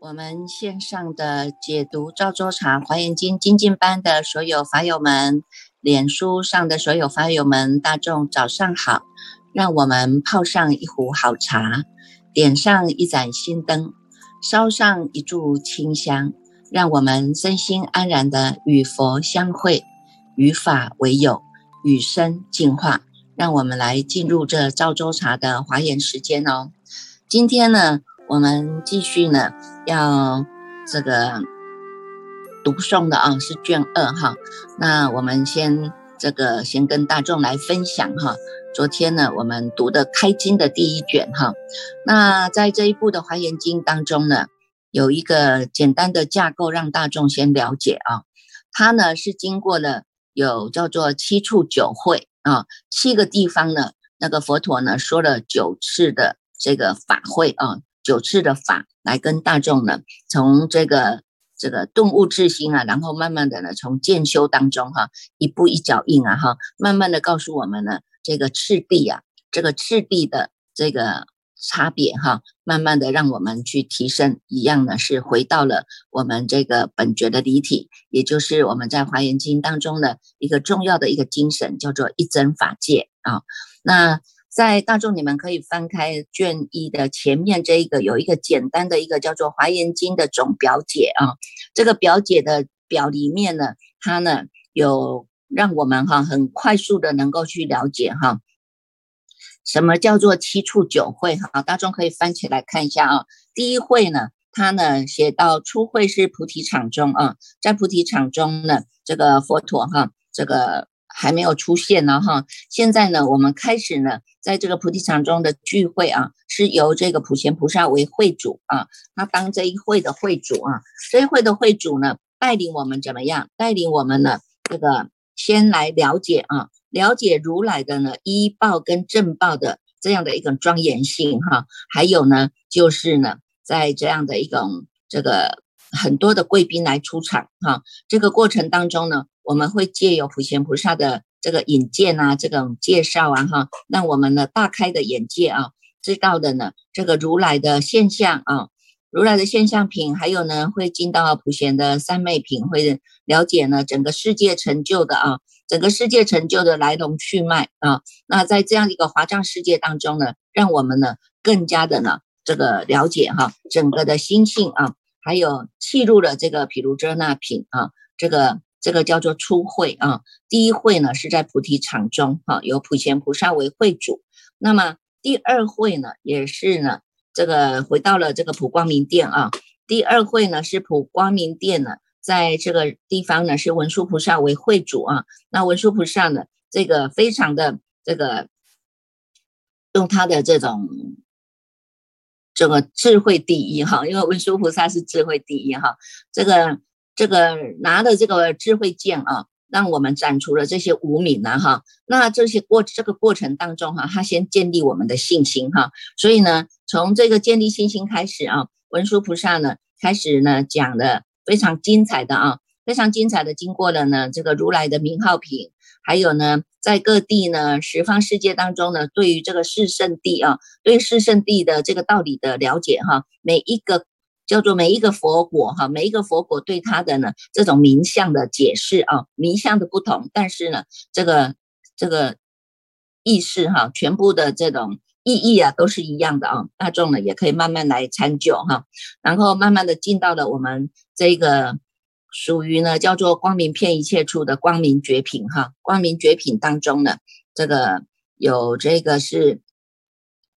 我们线上的解读赵州茶华严经精进班的所有法友们，脸书上的所有法友们，大众早上好！让我们泡上一壶好茶，点上一盏心灯，烧上一炷清香，让我们身心安然的与佛相会，与法为友，与生进化。让我们来进入这赵州茶的华严时间哦。今天呢？我们继续呢，要这个读诵的啊，是卷二哈。那我们先这个先跟大众来分享哈。昨天呢，我们读的开经的第一卷哈。那在这一部的华严经当中呢，有一个简单的架构，让大众先了解啊。它呢是经过了有叫做七处九会啊，七个地方呢，那个佛陀呢说了九次的这个法会啊。九次的法来跟大众呢，从这个这个顿悟自心啊，然后慢慢的呢，从渐修当中哈，一步一脚印啊哈，慢慢的告诉我们呢，这个次第啊，这个次第的这个差别哈，慢慢的让我们去提升，一样呢是回到了我们这个本觉的离体，也就是我们在华严经当中的一个重要的一个精神，叫做一真法界啊，那。在大众，你们可以翻开卷一的前面这一个，有一个简单的一个叫做《华严经》的总表解啊。这个表解的表里面呢，它呢有让我们哈很快速的能够去了解哈，什么叫做七处九会哈。大众可以翻起来看一下啊。第一会呢，它呢写到初会是菩提场中啊，在菩提场中呢，这个佛陀哈，这个。还没有出现呢哈，现在呢，我们开始呢，在这个菩提场中的聚会啊，是由这个普贤菩萨为会主啊，他当这一会的会主啊，这一会的会主呢，带领我们怎么样？带领我们呢，这个先来了解啊，了解如来的呢医报跟正报的这样的一种庄严性哈，还有呢，就是呢，在这样的一种这个很多的贵宾来出场哈，这个过程当中呢。我们会借由普贤菩萨的这个引荐啊，这种介绍啊，哈，让我们呢大开的眼界啊，知道的呢这个如来的现象啊，如来的现象品，还有呢会进到普贤的三昧品，会了解呢整个世界成就的啊，整个世界成就的来龙去脉啊。那在这样一个华藏世界当中呢，让我们呢更加的呢这个了解哈，整个的心性啊，还有契入了这个毗卢遮那品啊，这个。这个叫做初会啊，第一会呢是在菩提场中哈，由普贤菩萨为会主。那么第二会呢，也是呢，这个回到了这个普光明殿啊。第二会呢是普光明殿呢，在这个地方呢是文殊菩萨为会主啊。那文殊菩萨呢，这个非常的这个用他的这种这个智慧第一哈，因为文殊菩萨是智慧第一哈，这个。这个拿的这个智慧剑啊，让我们斩除了这些无名啊哈。那这些过这个过程当中哈，他先建立我们的信心哈。所以呢，从这个建立信心开始啊，文殊菩萨呢开始呢讲的非常精彩的啊，非常精彩的经过了呢这个如来的名号品，还有呢在各地呢十方世界当中呢，对于这个四圣地啊，对四圣地的这个道理的了解哈，每一个。叫做每一个佛果哈，每一个佛果对它的呢这种名相的解释啊，名相的不同，但是呢这个这个意识哈，全部的这种意义啊都是一样的啊，大众呢也可以慢慢来参究哈，然后慢慢的进到了我们这个属于呢叫做光明片一切处的光明绝品哈，光明绝品当中呢这个有这个是。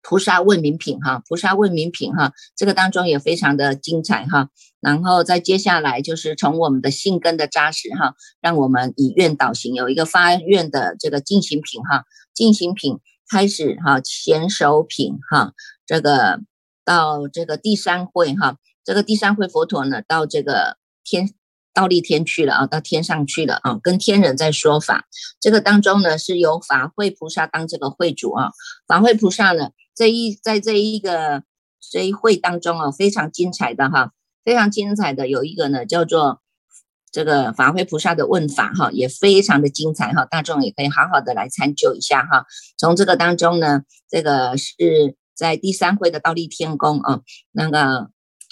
菩萨问名品哈，菩萨问名品哈，这个当中也非常的精彩哈。然后再接下来就是从我们的性根的扎实哈，让我们以愿导行，有一个发愿的这个进行品哈，进行品开始哈，前首品哈，这个到这个第三会哈，这个第三会佛陀呢到这个天倒立天去了啊，到天上去了啊，跟天人在说法。这个当中呢是由法会菩萨当这个会主啊，法会菩萨呢。这一在这一个这一会当中啊，非常精彩的哈，非常精彩的有一个呢，叫做这个法会菩萨的问法哈，也非常的精彩哈，大众也可以好好的来参究一下哈。从这个当中呢，这个是在第三会的倒立天宫啊，那个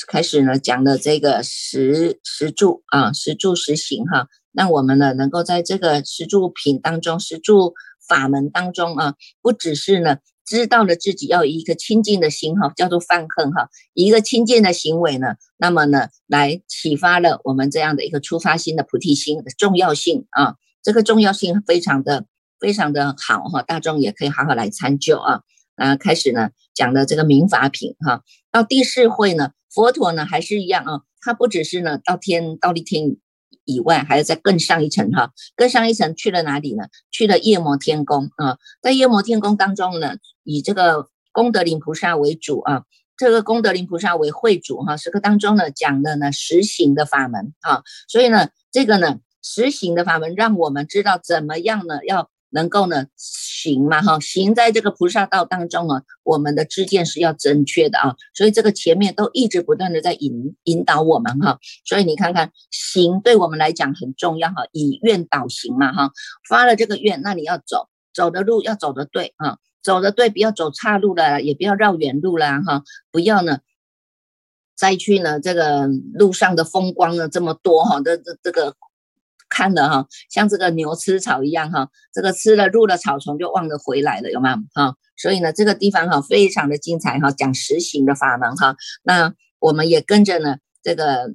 开始呢讲的这个十十住啊，十住十行哈，让我们呢能够在这个十住品当中，十住法门当中啊，不只是呢。知道了自己要以一个清净的心哈，叫做犯恨哈，以一个清净的行为呢，那么呢，来启发了我们这样的一个出发心的菩提心的重要性啊，这个重要性非常的非常的好哈，大众也可以好好来参究啊。啊，开始呢讲的这个民法品哈，到第四会呢，佛陀呢还是一样啊，他不只是呢到天到立天。以外，还要再更上一层哈，更上一层去了哪里呢？去了夜摩天宫啊，在夜摩天宫当中呢，以这个功德林菩萨为主啊，这个功德林菩萨为会主哈，时刻当中呢讲的呢实行的法门啊，所以呢这个呢实行的法门，让我们知道怎么样呢要。能够呢行嘛哈，行在这个菩萨道当中啊，我们的知见是要正确的啊，所以这个前面都一直不断的在引引导我们哈，所以你看看行对我们来讲很重要哈，以愿导行嘛哈，发了这个愿，那你要走走的路要走的对啊，走的对，不要走岔路了，也不要绕远路了哈，不要呢再去呢这个路上的风光呢这么多哈，这这这个。看的哈，像这个牛吃草一样哈，这个吃了入了草丛就忘了回来了，有吗？哈，所以呢，这个地方哈非常的精彩哈，讲实行的法门哈。那我们也跟着呢，这个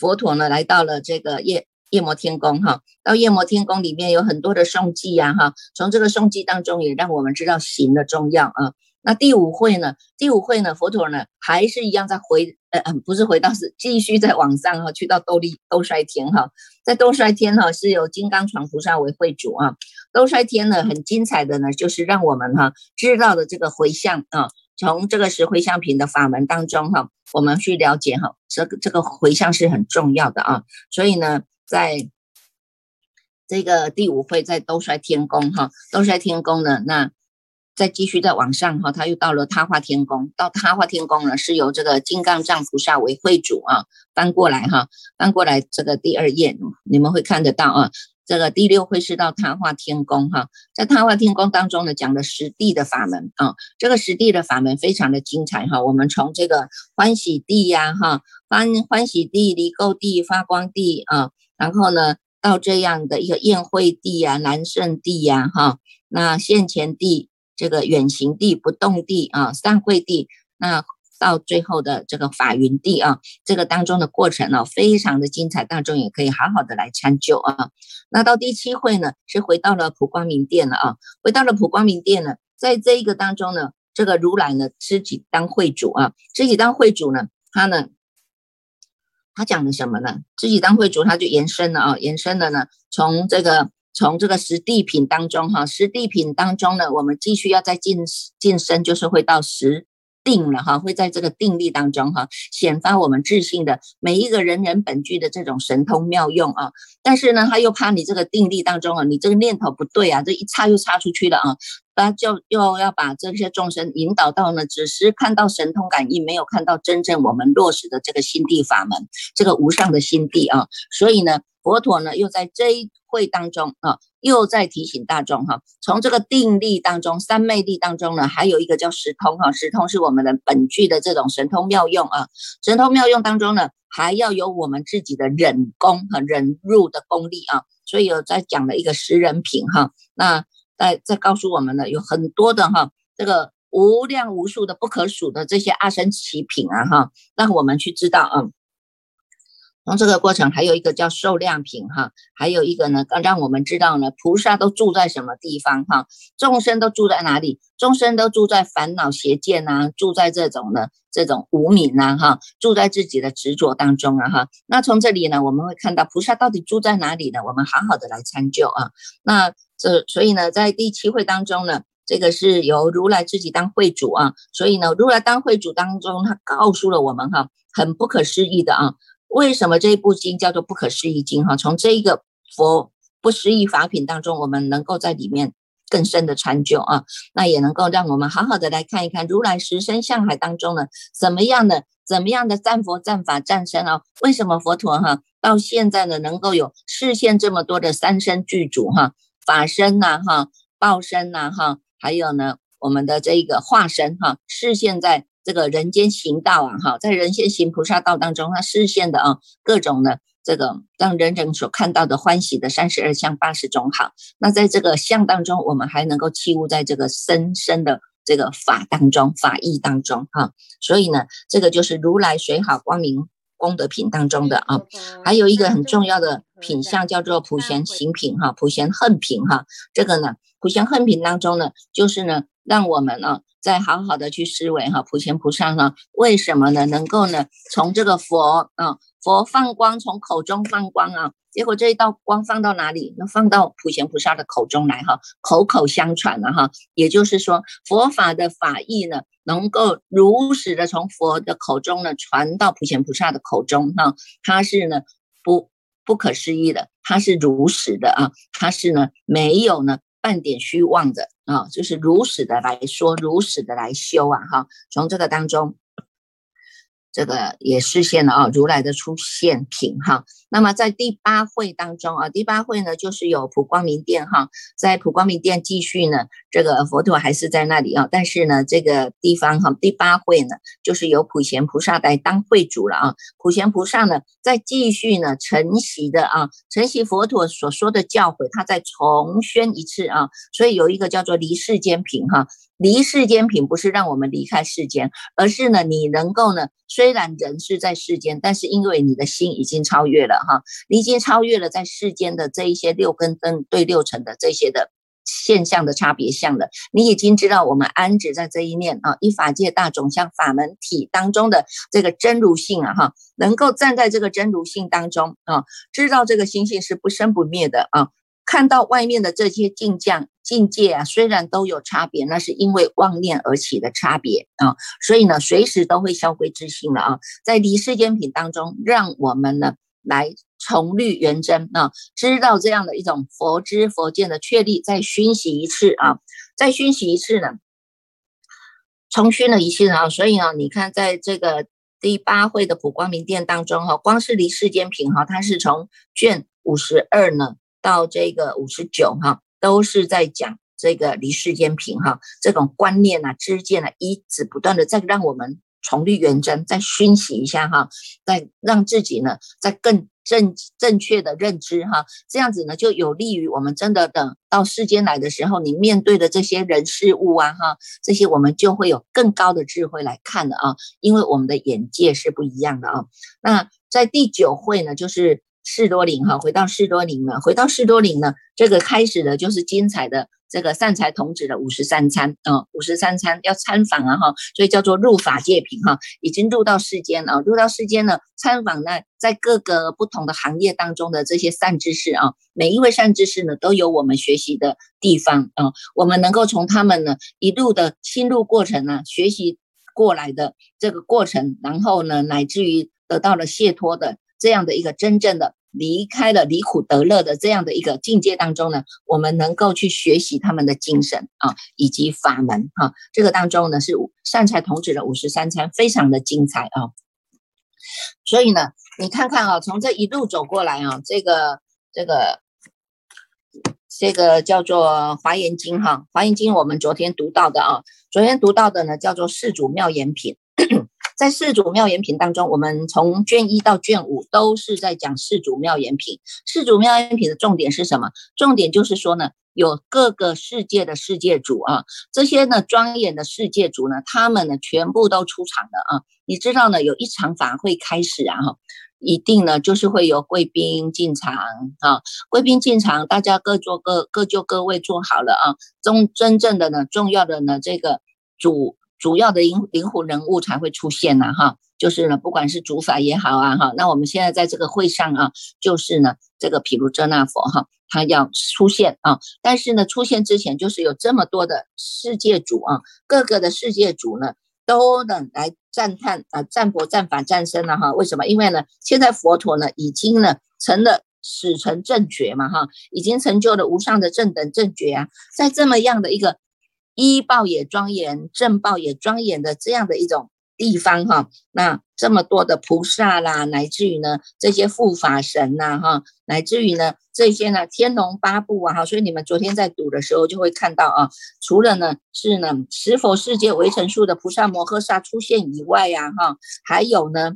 佛陀呢来到了这个夜夜摩天宫哈，到夜摩天宫里面有很多的诵记呀哈，从这个诵记当中也让我们知道行的重要啊。那第五会呢？第五会呢？佛陀呢还是一样在回，呃，不是回到是继续在往上哈，去到兜率兜率天哈，在兜率天哈是由金刚床菩萨为会主啊。兜率天呢很精彩的呢，就是让我们哈知道的这个回向啊，从这个十回向品的法门当中哈，我们去了解哈，这个这个回向是很重要的啊。所以呢，在这个第五会在兜率天宫哈，兜率天宫呢那。再继续再往上哈，他又到了他化天宫。到他化天宫呢，是由这个金刚藏菩萨为会主啊。翻过来哈，翻过来这个第二页，你们会看得到啊。这个第六会是到他化天宫哈，在他化天宫当中呢，讲的实地的法门啊。这个实地的法门非常的精彩哈。我们从这个欢喜地呀哈，欢欢喜地、离垢地、发光地啊，然后呢，到这样的一个宴会地呀、南胜地呀哈，那现前地。这个远行地、不动地啊，散会地，那到最后的这个法云地啊，这个当中的过程呢，非常的精彩，大众也可以好好的来参究啊。那到第七会呢，是回到了普光明殿了啊，回到了普光明殿呢，在这一个当中呢，这个如来呢自己当会主啊，自己当会主呢，他呢，他讲的什么呢？自己当会主，他就延伸了啊，延伸了呢，从这个。从这个实地品当中，哈，实地品当中呢，我们继续要再晋晋升，就是会到实定了，哈，会在这个定力当中，哈，显发我们自信的每一个人人本具的这种神通妙用啊。但是呢，他又怕你这个定力当中啊，你这个念头不对啊，这一插又插出去了啊，他就又要把这些众生引导到呢，只是看到神通感应，没有看到真正我们落实的这个心地法门，这个无上的心地啊。所以呢。佛陀呢，又在这一会当中啊，又在提醒大众哈，从这个定力当中、三昧力当中呢，还有一个叫时通哈，时通是我们的本具的这种神通妙用啊，神通妙用当中呢，还要有我们自己的忍功和忍入的功力啊，所以有在讲了一个十人品哈，那在在告诉我们呢，有很多的哈，这个无量无数的不可数的这些阿僧祇品啊哈，让我们去知道啊。从这个过程，还有一个叫受量品哈，还有一个呢，让我们知道呢，菩萨都住在什么地方哈，众生都住在哪里？众生都住在烦恼邪见呐，住在这种呢，这种无名呐哈，住在自己的执着当中啊哈。那从这里呢，我们会看到菩萨到底住在哪里呢？我们好好的来参究啊。那这所以呢，在第七会当中呢，这个是由如来自己当会主啊，所以呢，如来当会主当中，他告诉了我们哈，很不可思议的啊。为什么这一部经叫做不可思议经？哈，从这一个佛不思议法品当中，我们能够在里面更深的禅究啊，那也能够让我们好好的来看一看如来十身相海当中呢，怎么样的怎么样的战佛战法战身啊？为什么佛陀哈到现在呢能够有视现这么多的三身具足哈，法身呐哈，报身呐哈，还有呢我们的这个化身哈，视现在这个人间行道啊哈，在人间行菩萨道当中，他视现的啊各种的。这个让人人所看到的欢喜的三十二相八十种好，那在这个相当中，我们还能够器物在这个深深的这个法当中、法义当中哈。所以呢，这个就是如来水好光明功德品当中的啊，还有一个很重要的品相叫做普贤行品哈，普贤恨品哈。这个呢，普贤恨品当中呢，就是呢，让我们呢再好好的去思维哈，普贤菩萨呢，为什么呢能够呢从这个佛啊。佛放光从口中放光啊，结果这一道光放到哪里？那放到普贤菩萨的口中来哈，口口相传了哈。也就是说，佛法的法义呢，能够如实的从佛的口中呢传到普贤菩萨的口中哈，它是呢不不可思议的，它是如实的啊，它是呢没有呢半点虚妄的啊，就是如实的来说，如实的来修啊哈，从这个当中。这个也实现了啊，如来的出现品哈。那么在第八会当中啊，第八会呢就是有普光明殿哈，在普光明殿继续呢，这个佛陀还是在那里啊，但是呢这个地方哈，第八会呢就是由普贤菩萨来当会主了啊。普贤菩萨呢在继续呢承袭的啊，承袭佛陀所说的教诲，他再重宣一次啊，所以有一个叫做离世间品哈。离世间品不是让我们离开世间，而是呢，你能够呢，虽然人是在世间，但是因为你的心已经超越了哈，你已经超越了在世间的这一些六根灯对六尘的这些的现象的差别相了，你已经知道我们安止在这一念啊，一法界大种像法门体当中的这个真如性啊哈，能够站在这个真如性当中啊，知道这个心性是不生不灭的啊。看到外面的这些境将境界啊，虽然都有差别，那是因为妄念而起的差别啊，所以呢，随时都会消归自性了啊。在离世间品当中，让我们呢来重律圆真啊，知道这样的一种佛知佛见的确立，再熏习一次啊，再熏习一次呢，重熏了一次啊，所以呢，你看在这个第八会的普光明殿当中哈，光是离世间品哈，它是从卷五十二呢。到这个五十九哈，都是在讲这个离世间品哈，这种观念啊、知见啊，一直不断的在让我们重律圆真，再熏习一下哈，再让自己呢，再更正正确的认知哈，这样子呢，就有利于我们真的等到世间来的时候，你面对的这些人事物啊哈，这些我们就会有更高的智慧来看了啊，因为我们的眼界是不一样的啊。那在第九会呢，就是。士多林哈，回到士多林了。回到士多林呢，这个开始的就是精彩的这个善财童子的五十三参啊，五十三参要参访啊哈，所以叫做入法界品哈，已经入到世间了。入到世间呢，参访呢，在各个不同的行业当中的这些善知识啊，每一位善知识呢，都有我们学习的地方啊，我们能够从他们呢一路的心路过程呢，学习过来的这个过程，然后呢，乃至于得到了解脱的。这样的一个真正的离开了离苦得乐的这样的一个境界当中呢，我们能够去学习他们的精神啊，以及法门哈。这个当中呢是善财童子的五十三餐，非常的精彩啊。所以呢，你看看啊，从这一路走过来啊，这个这个这个叫做《华严经》哈，《华严经》我们昨天读到的啊，昨天读到的呢叫做《世祖妙言品》。在四祖妙言品当中，我们从卷一到卷五都是在讲四祖妙言品。四祖妙言品的重点是什么？重点就是说呢，有各个世界的世界主啊，这些呢庄严的世界主呢，他们呢全部都出场了啊。你知道呢，有一场法会开始啊，一定呢就是会有贵宾进场啊，贵宾进场，大家各坐各各就各位坐好了啊。中真正的呢，重要的呢，这个主。主要的灵灵魂人物才会出现呐，哈，就是呢，不管是主法也好啊，哈，那我们现在在这个会上啊，就是呢，这个毗卢遮那佛哈，他要出现啊，但是呢，出现之前就是有这么多的世界主啊，各个的世界主呢，都能来赞叹啊，赞佛、赞法、赞僧了哈，为什么？因为呢，现在佛陀呢，已经呢，成了始成正觉嘛哈，已经成就了无上的正等正觉啊，在这么样的一个一报也庄严，正报也庄严的这样的一种。地方哈，那这么多的菩萨啦，乃至于呢这些护法神呐哈，乃至于呢这些呢天龙八部啊哈，所以你们昨天在读的时候就会看到啊，除了呢是呢十佛世界围城数的菩萨摩诃萨出现以外呀哈，还有呢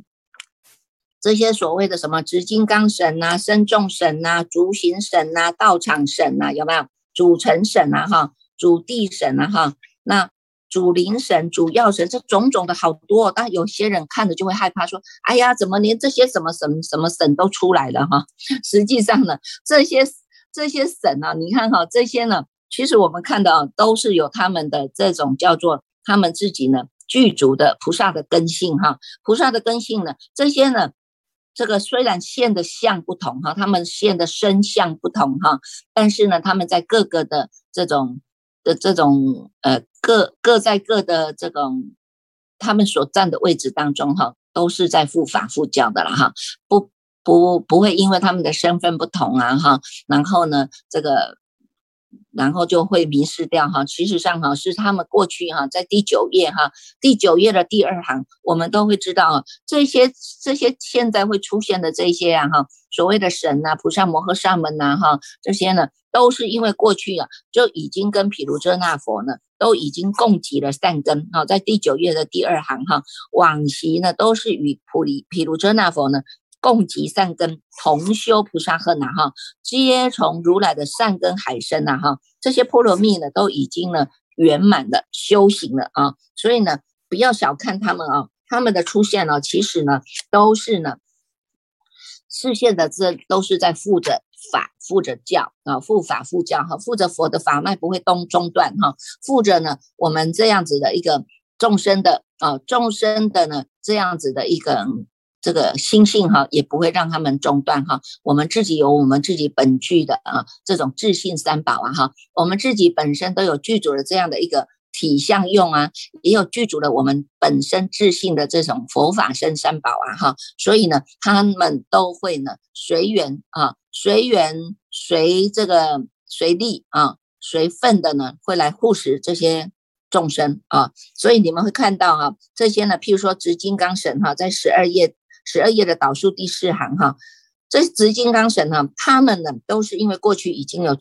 这些所谓的什么执金刚神呐、身众神呐、足行神呐、道场神呐，有没有主成神呐哈、主地神啊哈？那。主灵神、主要神，这种种的好多，但有些人看着就会害怕，说：“哎呀，怎么连这些什么神、什么神都出来了哈？” 实际上呢，这些这些神啊，你看哈，这些呢，其实我们看到都是有他们的这种叫做他们自己呢具足的菩萨的根性哈。菩萨的根性呢，这些呢，这个虽然现的相不同哈，他们现的身相不同哈，但是呢，他们在各个的这种。的这种呃各各在各的这种他们所站的位置当中哈，都是在护法护教的了哈，不不不会因为他们的身份不同啊哈，然后呢这个。然后就会迷失掉哈，其实上哈是他们过去哈在第九页哈第九页的第二行，我们都会知道啊这些这些现在会出现的这些啊哈所谓的神呐菩萨摩诃萨们呐哈这些呢都是因为过去啊就已经跟毗卢遮那佛呢都已经共集了善根哈，在第九页的第二行哈往昔呢都是与普利毗卢遮那佛呢。共集善根，同修菩萨恨呐哈，皆从如来的善根海生呐哈，这些波罗蜜呢都已经呢圆满的修行了啊，所以呢不要小看他们啊，他们的出现呢，其实呢都是呢视线的这都是在护着法，护着教啊，护法护教哈，护着佛的法脉不会东中断哈，护着呢我们这样子的一个众生的啊众生的呢这样子的一个。这个心性哈，也不会让他们中断哈。我们自己有我们自己本具的啊，这种自信三宝啊哈，我们自己本身都有具足的这样的一个体相用啊，也有具足的我们本身自信的这种佛法身三宝啊哈。所以呢，他们都会呢随缘啊，随缘随这个随力啊，随份的呢会来护持这些。众生啊，所以你们会看到哈，这些呢，譬如说执金刚神哈，在十二页。十二页的导数第四行哈，这执金刚神呢，他们呢都是因为过去已经有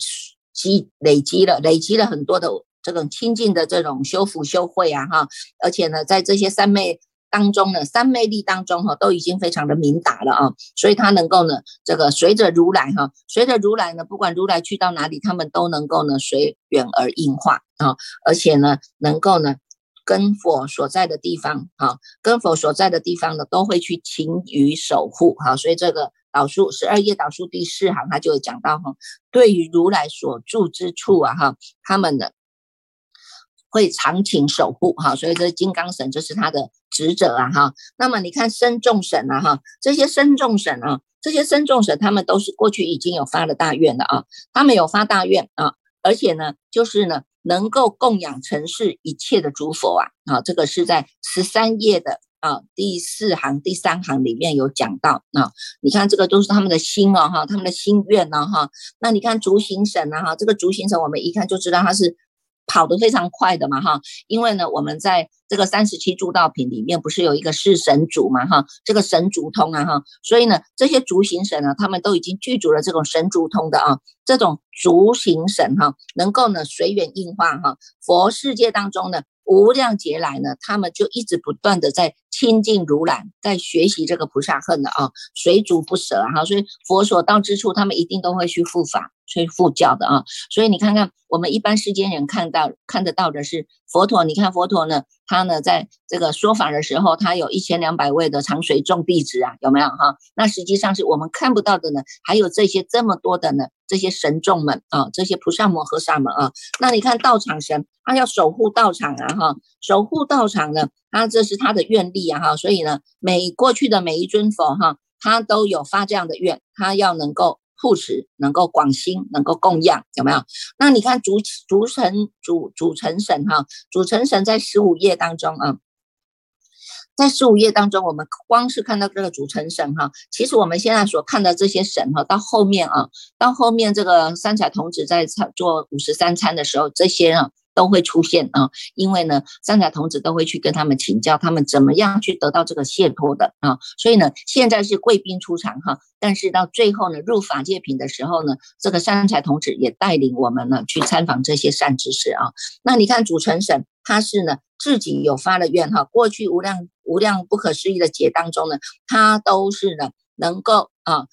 积累积了，累积了很多的这种清净的这种修福修慧啊哈，而且呢，在这些三昧当中呢，三昧力当中哈，都已经非常的明达了啊，所以他能够呢，这个随着如来哈，随着如来呢，不管如来去到哪里，他们都能够呢随缘而应化啊，而且呢，能够呢。跟佛所在的地方，哈，跟佛所在的地方呢，都会去勤于守护，哈，所以这个导数十二页导数第四行，他就会讲到，哈，对于如来所住之处啊，哈，他们的会常勤守护，哈，所以这金刚神这是他的职责啊，哈。那么你看身众神啊，哈，这些身众神啊，这些身众神，他们都是过去已经有发了大愿的啊，他们有发大愿啊，而且呢，就是呢。能够供养尘世一切的诸佛啊，啊，这个是在十三页的啊第四行第三行里面有讲到啊。你看这个都是他们的心哦，哈，他们的心愿呢，哈。那你看竹行神呢，哈，这个竹行神我们一看就知道他是。跑得非常快的嘛哈，因为呢，我们在这个三十七诸道品里面不是有一个是神主嘛哈，这个神足通啊哈，所以呢，这些逐行神呢，他们都已经具足了这种神足通的啊，这种足行神哈，能够呢随缘应化哈，佛世界当中呢。无量劫来呢，他们就一直不断的在亲近如来，在学习这个菩萨恨的啊，随逐不舍啊，所以佛所到之处，他们一定都会去护法、去护教的啊。所以你看看，我们一般世间人看到看得到的是佛陀，你看佛陀呢，他呢在这个说法的时候，他有一千两百位的长随众弟子啊，有没有哈？那实际上是我们看不到的呢，还有这些这么多的呢。这些神众们啊，这些菩萨摩诃萨们啊，那你看道场神，他要守护道场啊，哈，守护道场呢，他这是他的愿力啊，哈，所以呢，每过去的每一尊佛哈，他都有发这样的愿，他要能够护持，能够广兴，能够供养，有没有？那你看主主神主主成神哈，主成神在十五页当中啊。在十五页当中，我们光是看到这个主成神哈，其实我们现在所看的这些神哈，到后面啊，到后面这个三彩童子在做五十三餐的时候，这些啊。都会出现啊，因为呢，三彩童子都会去跟他们请教，他们怎么样去得到这个解脱的啊。所以呢，现在是贵宾出场哈，但是到最后呢，入法界品的时候呢，这个三才童子也带领我们呢去参访这些善知识啊。那你看主成神，他是呢自己有发了愿哈，过去无量无量不可思议的劫当中呢，他都是呢能够啊，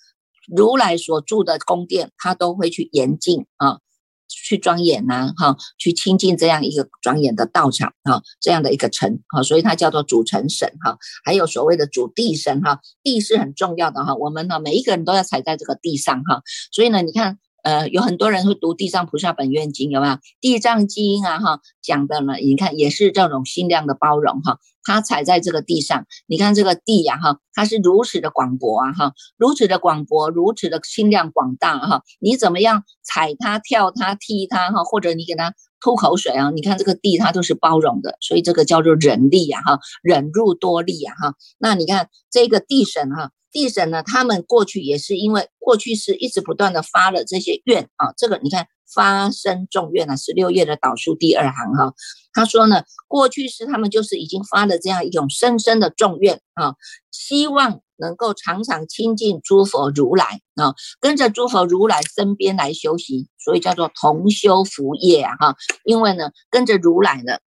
如来所住的宫殿，他都会去严禁啊。去庄严呐，哈，去亲近这样一个庄严的道场，哈，这样的一个城，哈，所以它叫做主城神，哈，还有所谓的主地神，哈，地是很重要的，哈，我们呢每一个人都要踩在这个地上，哈，所以呢，你看。呃，有很多人会读《地藏菩萨本愿经》，有没有？《地藏经》啊，哈，讲的呢，你看也是这种心量的包容，哈。它踩在这个地上，你看这个地呀，哈，它是如此的广博啊，哈，如此的广博，如此的心量广大，哈。你怎么样踩它、跳它、踢它，哈，或者你给它吐口水啊？你看这个地，它都是包容的，所以这个叫做忍力呀，哈，忍辱多力呀，哈。那你看这个地神，哈。地神呢，他们过去也是因为过去是一直不断的发了这些愿啊，这个你看发生众愿呢，十六页的导数第二行哈，他说呢，过去是他们就是已经发了这样一种深深的众愿啊，希望能够常常亲近诸佛如来啊，跟着诸佛如来身边来修行，所以叫做同修福业啊哈，因为呢跟着如来呢。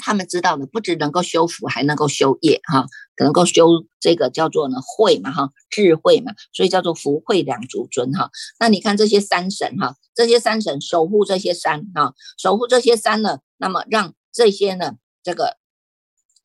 他们知道呢，不只能够修福，还能够修业哈，能够修这个叫做呢慧嘛哈，智慧嘛，所以叫做福慧两足尊哈。那你看这些山神哈，这些山神守护这些山哈，守护这些山呢，那么让这些呢这个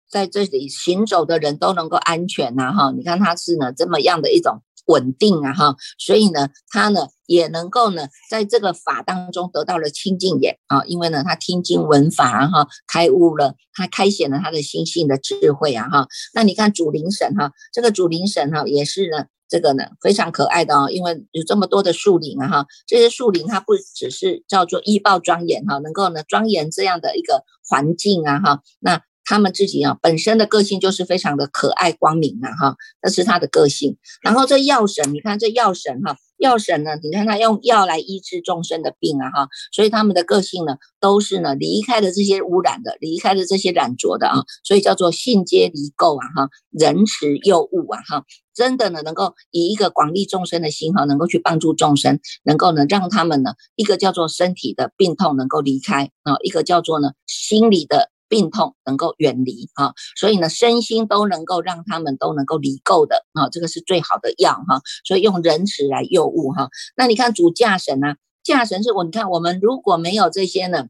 在这里行走的人都能够安全呐哈。你看他是呢这么样的一种。稳定啊哈，所以呢，他呢也能够呢，在这个法当中得到了清净眼啊，因为呢，他听经闻法哈，开悟了，他开显了他的心性的智慧啊哈。那你看主灵神哈，这个主灵神哈也是呢，这个呢非常可爱的哦，因为有这么多的树林啊哈，这些树林它不只是叫做依报庄严哈，能够呢庄严这样的一个环境啊哈，那。他们自己啊，本身的个性就是非常的可爱光明啊，哈，那是他的个性。然后这药神，你看这药神哈，药神呢，你看他用药来医治众生的病啊，哈，所以他们的个性呢，都是呢离开了这些污染的，离开了这些染浊的啊，所以叫做性皆离垢啊，哈，仁慈又悟啊，哈，真的呢，能够以一个广利众生的心哈，能够去帮助众生，能够呢让他们呢，一个叫做身体的病痛能够离开啊，一个叫做呢心理的。病痛能够远离啊，所以呢，身心都能够让他们都能够离垢的啊，这个是最好的药哈。所以用人慈来诱物哈。那你看主驾神啊？驾神是我，你看我们如果没有这些呢，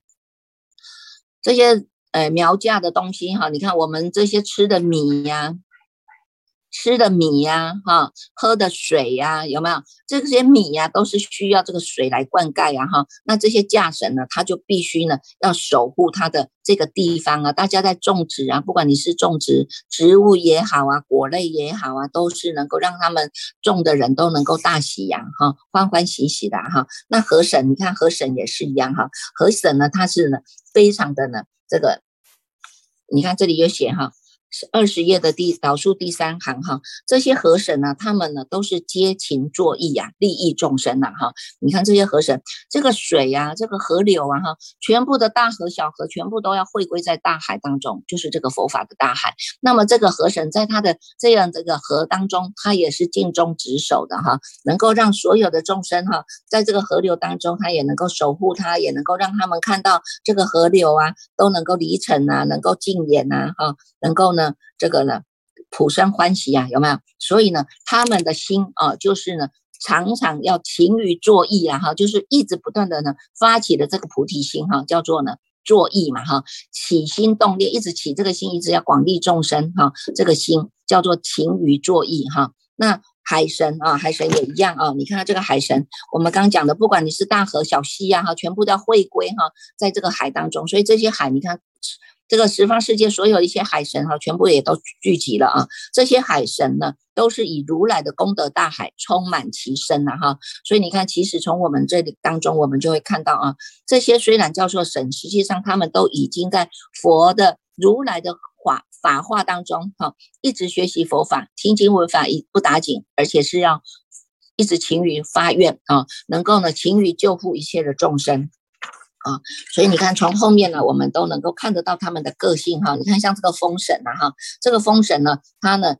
这些呃苗价的东西哈，你看我们这些吃的米呀。吃的米呀，哈，喝的水呀，有没有这些米呀，都是需要这个水来灌溉呀，哈。那这些架神呢，他就必须呢要守护他的这个地方啊。大家在种植啊，不管你是种植植物也好啊，果类也好啊，都是能够让他们种的人都能够大喜呀，哈，欢欢喜喜的哈。那河神，你看河神也是一样哈，河神呢，他是呢非常的呢这个，你看这里有写哈。二十页的第导数第三行哈，这些河神呢，他们呢都是接勤作义呀，利益众生呐哈。你看这些河神，这个水呀，这个河流啊哈，全部的大河小河，全部都要汇归在大海当中，就是这个佛法的大海。那么这个河神在他的这样这个河当中，他也是尽忠职守的哈，能够让所有的众生哈，在这个河流当中，他也能够守护他，也能够让他们看到这个河流啊，都能够离尘啊，能够净眼呐哈，能够呢。这个呢，普生欢喜啊，有没有？所以呢，他们的心啊，就是呢，常常要勤于作意啊，哈，就是一直不断的呢，发起的这个菩提心哈，叫做呢，作意嘛，哈，起心动念，一直起这个心，一直要广利众生哈，这个心叫做勤于作意哈。那海神啊，海神也一样啊，你看这个海神，我们刚讲的，不管你是大河小溪呀，哈，全部都要汇归哈，在这个海当中，所以这些海，你看。这个十方世界所有一些海神哈，全部也都聚集了啊！这些海神呢，都是以如来的功德大海充满其身呐哈。所以你看，其实从我们这里当中，我们就会看到啊，这些虽然叫做神，实际上他们都已经在佛的如来的法法化当中哈，一直学习佛法，听经闻法一不打紧，而且是要一直勤于发愿啊，能够呢勤于救护一切的众生啊。所以你看，从后面呢，我们都能够看得到他们的个性哈。你看像这个风神呐哈，这个风神呢，他呢。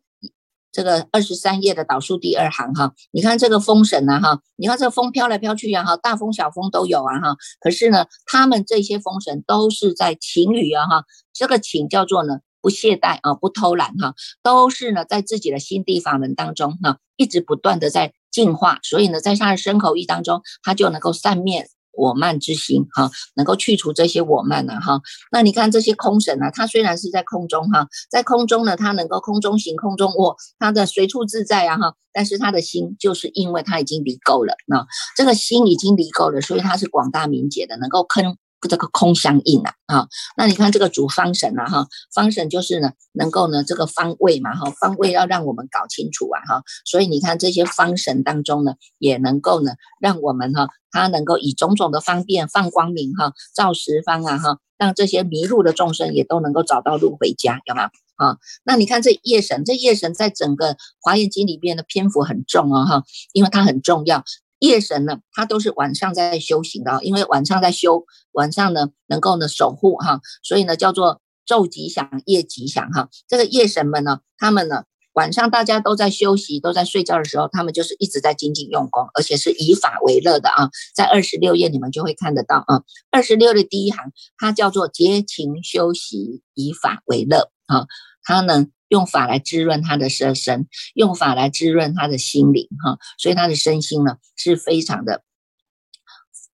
这个二十三页的导数第二行哈，你看这个风神呐哈，你看这个风飘来飘去啊哈，大风小风都有啊哈。可是呢，他们这些风神都是在勤语啊哈，这个勤叫做呢不懈怠啊，不偷懒哈，都是呢在自己的心地法门当中哈，一直不断的在进化，所以呢，在他的身口意当中，他就能够善灭。我慢之心哈，能够去除这些我慢呢哈。那你看这些空神呢，它虽然是在空中哈，在空中呢，它能够空中行、空中卧，它的随处自在啊哈。但是他的心就是因为他已经离垢了，那这个心已经离垢了，所以他是广大明解的，能够坑。这个空相应啊，啊，那你看这个主方神啊，哈，方神就是呢，能够呢这个方位嘛，哈，方位要让我们搞清楚啊，哈，所以你看这些方神当中呢，也能够呢，让我们哈，它能够以种种的方便放光明哈，照十方啊，哈，让这些迷路的众生也都能够找到路回家，有没有？啊，那你看这夜神，这夜神在整个华严经里边的篇幅很重哦，哈，因为它很重要。夜神呢，他都是晚上在修行的，因为晚上在修，晚上呢能够呢守护哈，所以呢叫做昼吉祥，夜吉祥哈。这个夜神们呢，他们呢晚上大家都在休息，都在睡觉的时候，他们就是一直在精进用功，而且是以法为乐的啊。在二十六页你们就会看得到啊，二十六的第一行，它叫做节勤修习，以法为乐啊，它呢。用法来滋润他的色身，用法来滋润他的心灵，哈，所以他的身心呢是非常的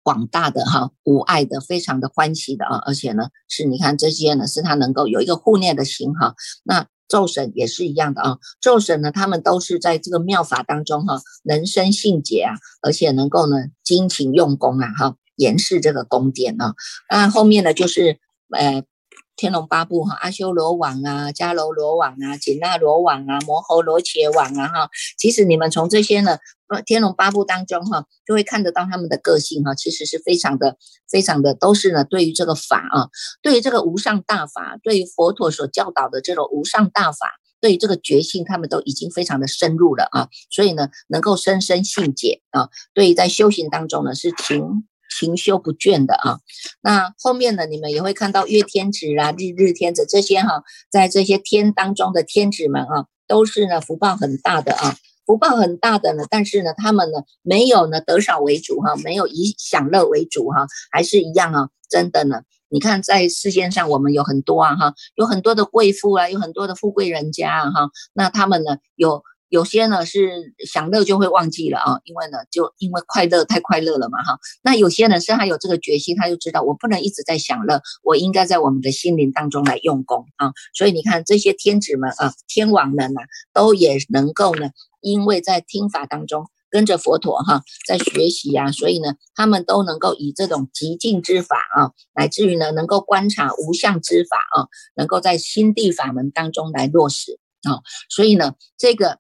广大的，哈，无碍的，非常的欢喜的啊，而且呢是你看这些呢是他能够有一个护念的心，哈，那咒神也是一样的啊，咒神呢他们都是在这个妙法当中，哈，能生信解啊，而且能够呢精勤用功啊，哈，严饰这个宫殿啊，那后面呢就是呃。天龙八部哈，阿修罗王啊，迦楼罗王啊，紧那罗王啊，摩诃罗伽王啊哈。其实你们从这些呢，呃，天龙八部当中哈，就会看得到他们的个性哈，其实是非常的、非常的，都是呢，对于这个法啊，对于这个无上大法，对于佛陀所教导的这种无上大法，对于这个觉性，他们都已经非常的深入了啊，所以呢，能够深深信解啊。对于在修行当中呢，是勤。勤修不倦的啊，那后面呢，你们也会看到月天子啊、日日天子这些哈，在这些天当中的天子们啊，都是呢福报很大的啊，福报很大的呢，但是呢，他们呢没有呢得少为主哈，没有以享乐为主哈，还是一样啊，真的呢，你看在世间上我们有很多啊哈，有很多的贵妇啊，有很多的富贵人家啊哈，那他们呢有。有些呢是享乐就会忘记了啊，因为呢就因为快乐太快乐了嘛哈。那有些呢是他有这个决心，他就知道我不能一直在享乐，我应该在我们的心灵当中来用功啊。所以你看这些天子们啊、天王们呐，都也能够呢，因为在听法当中跟着佛陀哈，在学习呀，所以呢他们都能够以这种极静之法啊，乃至于呢能够观察无相之法啊，能够在心地法门当中来落实啊。所以呢这个。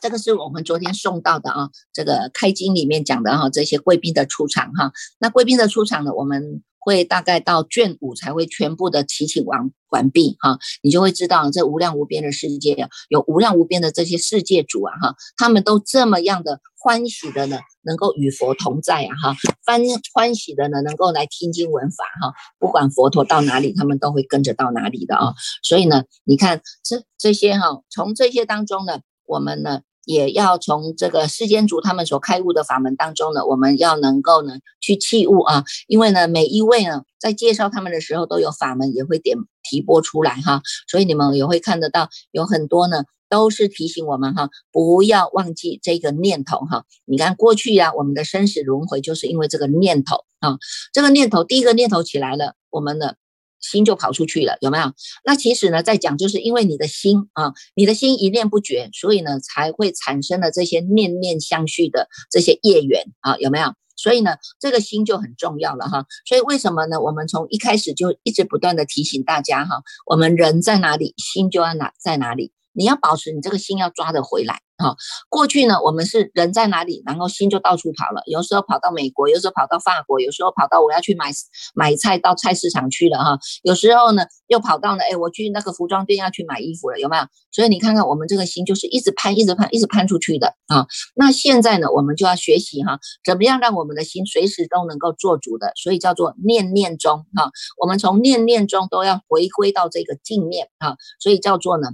这个是我们昨天送到的啊，这个开经里面讲的哈，这些贵宾的出场哈。那贵宾的出场呢，我们会大概到卷五才会全部的提请完完毕哈，你就会知道这无量无边的世界有无量无边的这些世界主啊哈，他们都这么样的欢喜的呢，能够与佛同在啊哈，欢欢喜的呢，能够来听经闻法哈，不管佛陀到哪里，他们都会跟着到哪里的啊。所以呢，你看这这些哈，从这些当中呢。我们呢，也要从这个世间族他们所开悟的法门当中呢，我们要能够呢去弃悟啊，因为呢每一位呢在介绍他们的时候都有法门，也会点提拨出来哈，所以你们也会看得到有很多呢都是提醒我们哈，不要忘记这个念头哈。你看过去呀，我们的生死轮回就是因为这个念头啊，这个念头第一个念头起来了，我们的。心就跑出去了，有没有？那其实呢，在讲就是因为你的心啊，你的心一念不绝，所以呢，才会产生了这些念念相续的这些业缘啊，有没有？所以呢，这个心就很重要了哈。所以为什么呢？我们从一开始就一直不断的提醒大家哈，我们人在哪里，心就要哪在哪里。你要保持你这个心要抓得回来啊。过去呢，我们是人在哪里，然后心就到处跑了，有时候跑到美国，有时候跑到法国，有时候跑到我要去买买菜到菜市场去了哈。有时候呢，又跑到了哎，我去那个服装店要去买衣服了，有没有？所以你看看我们这个心就是一直攀，一直攀，一直攀出去的啊。那现在呢，我们就要学习哈，怎么样让我们的心随时都能够做主的，所以叫做念念中哈。我们从念念中都要回归到这个镜面啊，所以叫做呢。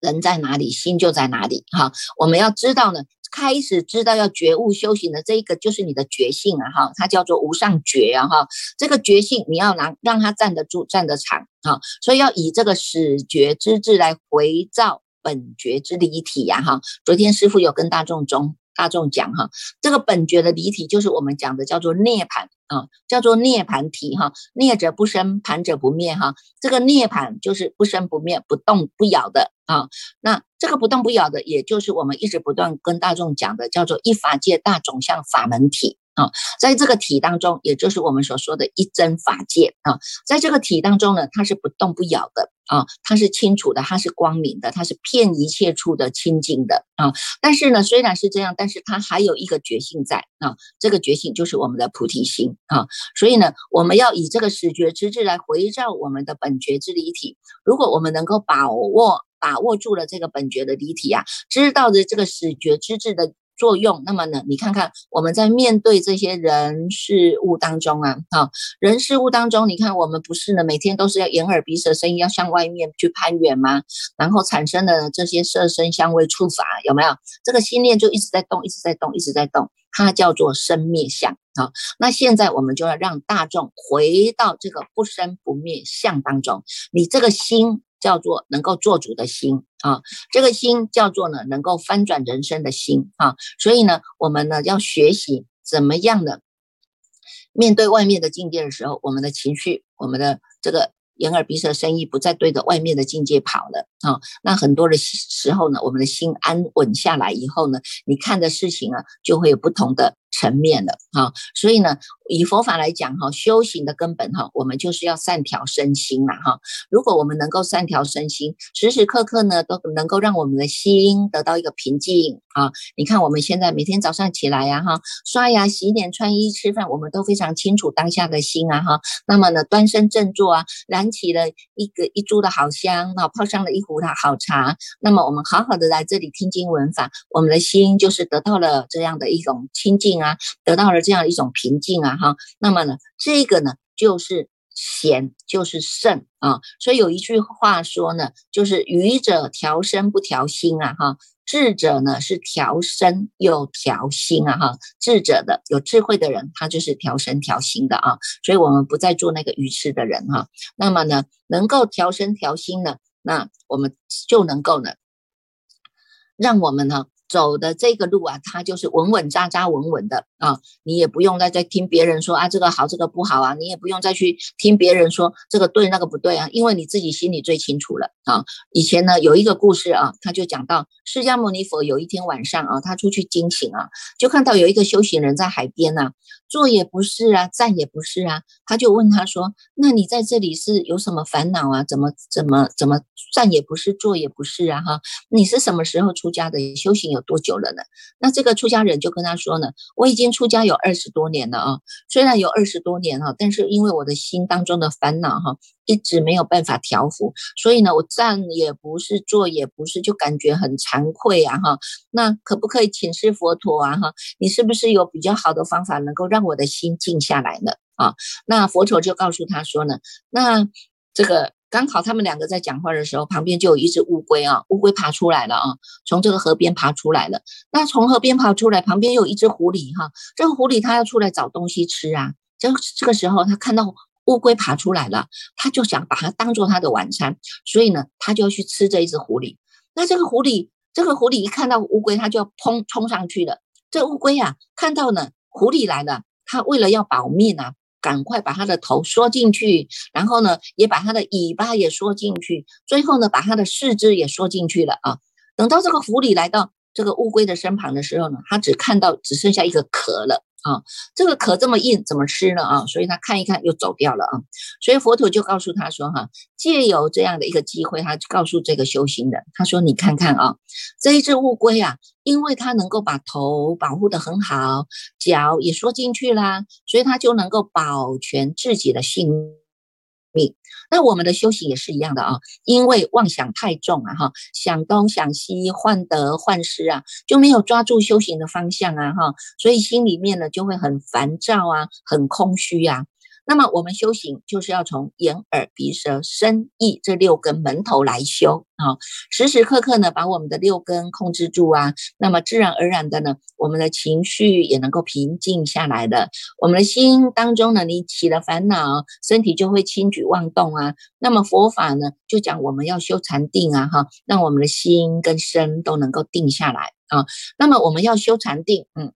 人在哪里，心就在哪里。哈，我们要知道呢，开始知道要觉悟修行的这一个，就是你的觉性啊，哈，它叫做无上觉啊，哈，这个觉性你要拿让它站得住、站得长啊，所以要以这个始觉之智来回照本觉之离体呀，哈。昨天师傅有跟大众中大众讲哈，这个本觉的离体就是我们讲的叫做涅槃。啊，叫做涅盘体哈，涅者不生，盘者不灭哈。这个涅盘就是不生不灭、不动不摇的啊。那这个不动不摇的，也就是我们一直不断跟大众讲的，叫做一法界大种相法门体。啊，在这个体当中，也就是我们所说的一真法界啊，在这个体当中呢，它是不动不摇的啊，它是清楚的，它是光明的，它是遍一切处的清净的啊。但是呢，虽然是这样，但是它还有一个觉性在啊，这个觉性就是我们的菩提心啊。所以呢，我们要以这个始觉之智来回照我们的本觉之离体。如果我们能够把握把握住了这个本觉的离体啊，知道的这个始觉之智的。作用，那么呢？你看看我们在面对这些人事物当中啊，哈，人事物当中，你看我们不是呢，每天都是要眼耳鼻舌身意要向外面去攀援吗？然后产生的这些色身香味触法有没有？这个心念就一直在动，一直在动，一直在动，它叫做生灭相啊。那现在我们就要让大众回到这个不生不灭相当中，你这个心。叫做能够做主的心啊，这个心叫做呢能够翻转人生的心啊，所以呢，我们呢要学习怎么样的面对外面的境界的时候，我们的情绪，我们的这个眼耳鼻舌身意不再对着外面的境界跑了啊，那很多的时候呢，我们的心安稳下来以后呢，你看的事情啊，就会有不同的。层面的哈，所以呢，以佛法来讲哈，修行的根本哈，我们就是要善调身心嘛哈。如果我们能够善调身心，时时刻刻呢都能够让我们的心得到一个平静啊。你看我们现在每天早上起来呀哈，刷牙、洗脸、穿衣、吃饭，我们都非常清楚当下的心啊哈。那么呢，端身正坐啊，燃起了一个一株的好香啊，泡上了一壶的好茶。那么我们好好的来这里听经闻法，我们的心就是得到了这样的一种清净啊。啊，得到了这样一种平静啊，哈，那么呢，这个呢就是贤，就是圣啊，所以有一句话说呢，就是愚者调身不调心啊，哈，智者呢是调身又调心啊，哈，智者的有智慧的人，他就是调身调心的啊，所以我们不再做那个愚痴的人哈，那么呢，能够调身调心呢，那我们就能够呢，让我们呢。走的这个路啊，它就是稳稳扎扎稳稳的啊，你也不用再再听别人说啊这个好这个不好啊，你也不用再去听别人说这个对那个不对啊，因为你自己心里最清楚了啊。以前呢有一个故事啊，他就讲到释迦牟尼佛有一天晚上啊，他出去惊醒啊，就看到有一个修行人在海边呐，坐也不是啊，站也不是啊，他就问他说，那你在这里是有什么烦恼啊？怎么怎么怎么站也不是，坐也不是啊？哈，你是什么时候出家的？修行有多久了呢？那这个出家人就跟他说呢，我已经出家有二十多年了啊，虽然有二十多年啊，但是因为我的心当中的烦恼哈，一直没有办法调伏，所以呢，我站也不是，坐也不是，就感觉很惭愧啊哈。那可不可以请示佛陀啊哈？你是不是有比较好的方法能够让我的心静下来呢？啊，那佛陀就告诉他说呢，那这个。刚好他们两个在讲话的时候，旁边就有一只乌龟啊，乌龟爬出来了啊，从这个河边爬出来了。那从河边爬出来，旁边有一只狐狸哈，这个狐狸它要出来找东西吃啊。这这个时候，他看到乌龟爬出来了，他就想把它当做他的晚餐，所以呢，他就要去吃这一只狐狸。那这个狐狸，这个狐狸一看到乌龟，它就要砰冲上去了。这乌龟啊，看到呢狐狸来了，它为了要保命啊。赶快把它的头缩进去，然后呢，也把它的尾巴也缩进去，最后呢，把它的四肢也缩进去了啊。等到这个狐狸来到这个乌龟的身旁的时候呢，它只看到只剩下一个壳了啊，这个壳这么硬，怎么吃呢啊？所以他看一看又走掉了啊。所以佛陀就告诉他说哈，借由这样的一个机会，他告诉这个修行人，他说你看看啊，这一只乌龟啊，因为它能够把头保护得很好，脚也缩进去啦，所以它就能够保全自己的性命。那我们的修行也是一样的啊，因为妄想太重啊，哈，想东想西，患得患失啊，就没有抓住修行的方向啊，哈，所以心里面呢就会很烦躁啊，很空虚呀。那么我们修行就是要从眼耳鼻舌身意这六根门头来修啊，时时刻刻呢把我们的六根控制住啊，那么自然而然的呢，我们的情绪也能够平静下来的。我们的心当中呢，你起了烦恼，身体就会轻举妄动啊。那么佛法呢，就讲我们要修禅定啊，哈，让我们的心跟身都能够定下来啊。那么我们要修禅定，嗯。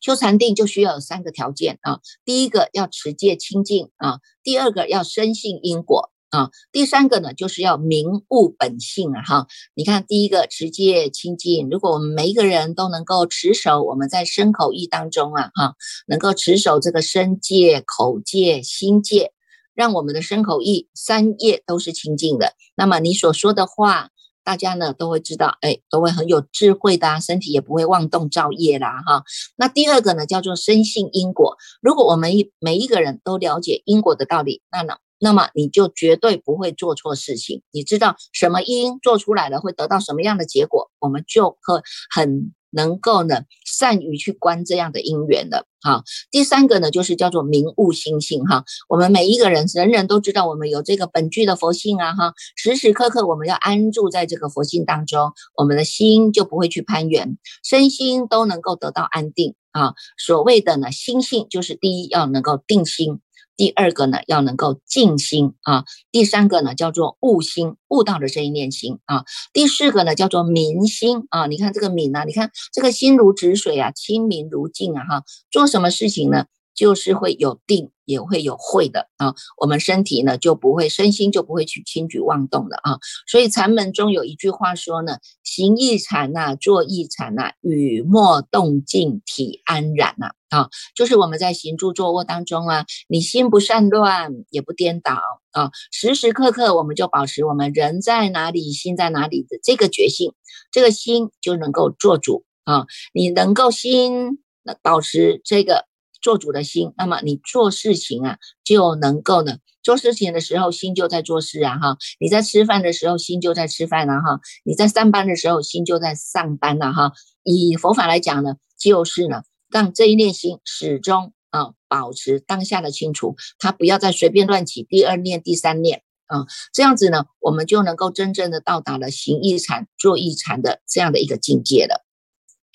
修禅定就需要有三个条件啊，第一个要持戒清净啊，第二个要深信因果啊，第三个呢就是要明悟本性啊哈。你看第一个持戒清净，如果我们每一个人都能够持守我们在身口意当中啊哈，能够持守这个身戒、口戒、心戒，让我们的身口意三业都是清净的，那么你所说的话。大家呢都会知道，哎，都会很有智慧的啊，身体也不会妄动造业啦，哈。那第二个呢，叫做深信因果。如果我们一每一个人都了解因果的道理，那呢，那么你就绝对不会做错事情。你知道什么因做出来了会得到什么样的结果，我们就会很。能够呢，善于去观这样的因缘的，哈。第三个呢，就是叫做明悟心性，哈。我们每一个人，人人都知道，我们有这个本具的佛性啊，哈。时时刻刻我们要安住在这个佛性当中，我们的心就不会去攀缘，身心都能够得到安定啊。所谓的呢，心性就是第一要能够定心。第二个呢，要能够静心啊；第三个呢，叫做悟心，悟道的这一念心啊；第四个呢，叫做明心啊。你看这个明啊，你看这个心如止水啊，清明如镜啊，哈，做什么事情呢？就是会有定，也会有慧的啊。我们身体呢就不会，身心就不会去轻举妄动的啊。所以禅门中有一句话说呢：行一禅呐，坐一禅呐，语莫动静，体安然呐。啊，就是我们在行住坐卧当中啊，你心不散乱，也不颠倒啊，时时刻刻我们就保持我们人在哪里，心在哪里的这个决心，这个心就能够做主啊。你能够心保持这个。做主的心，那么你做事情啊，就能够呢。做事情的时候，心就在做事啊，哈。你在吃饭的时候，心就在吃饭了，哈。你在上班的时候，心就在上班了，哈。以佛法来讲呢，就是呢，让这一念心始终啊保持当下的清楚，它不要再随便乱起第二念、第三念啊。这样子呢，我们就能够真正的到达了行一禅、坐一禅的这样的一个境界了。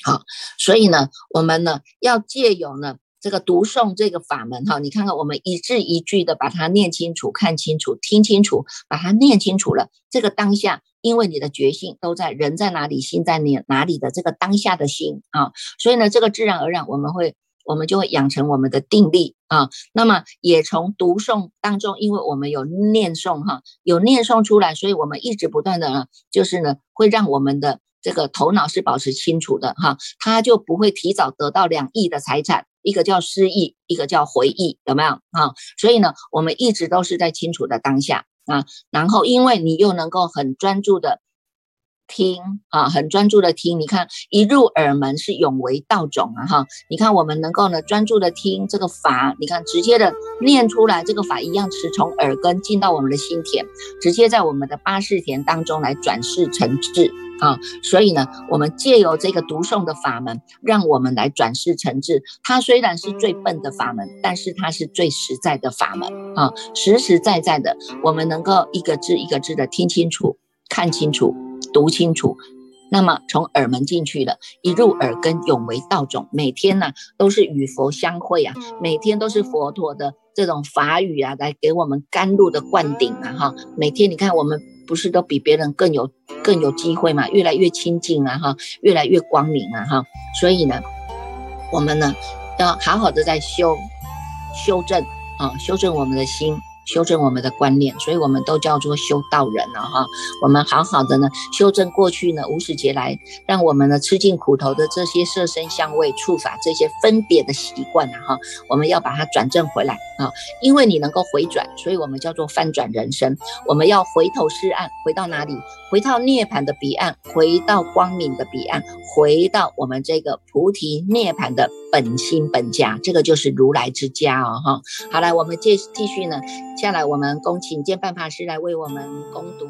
好，所以呢，我们呢要借有呢。这个读诵这个法门哈，你看看我们一字一句的把它念清楚、看清楚、听清楚，把它念清楚了。这个当下，因为你的觉性都在人在哪里，心在哪哪里的这个当下的心啊，所以呢，这个自然而然我们会，我们就会养成我们的定力啊。那么也从读诵当中，因为我们有念诵哈，有念诵出来，所以我们一直不断的，就是呢，会让我们的这个头脑是保持清楚的哈，他就不会提早得到两亿的财产。一个叫失忆，一个叫回忆，有没有啊？所以呢，我们一直都是在清楚的当下啊。然后，因为你又能够很专注的听啊，很专注的听。你看，一入耳门是永为道种啊，哈。你看，我们能够呢专注的听这个法，你看直接的念出来，这个法一样是从耳根进到我们的心田，直接在我们的八世田当中来转世成智。啊，所以呢，我们借由这个读诵的法门，让我们来转世成智。它虽然是最笨的法门，但是它是最实在的法门啊，实实在在的，我们能够一个字一个字的听清楚、看清楚、读清楚。那么从耳门进去了，一入耳根，永为道种。每天呢，都是与佛相会啊，每天都是佛陀的这种法语啊，来给我们甘露的灌顶啊，哈。每天你看，我们不是都比别人更有更有机会嘛？越来越亲近啊，哈，越来越光明啊，哈。所以呢，我们呢，要好好的在修修正啊，修正我们的心。修正我们的观念，所以我们都叫做修道人了哈。我们好好的呢，修正过去呢无始劫来让我们呢吃尽苦头的这些色身香味触法这些分别的习惯啊哈，我们要把它转正回来啊。因为你能够回转，所以我们叫做翻转人生。我们要回头是岸，回到哪里？回到涅槃的彼岸，回到光明的彼岸，回到我们这个菩提涅槃的本心本家，这个就是如来之家哦哈。好了，我们继继续呢。下来，我们恭请见办法师来为我们攻读。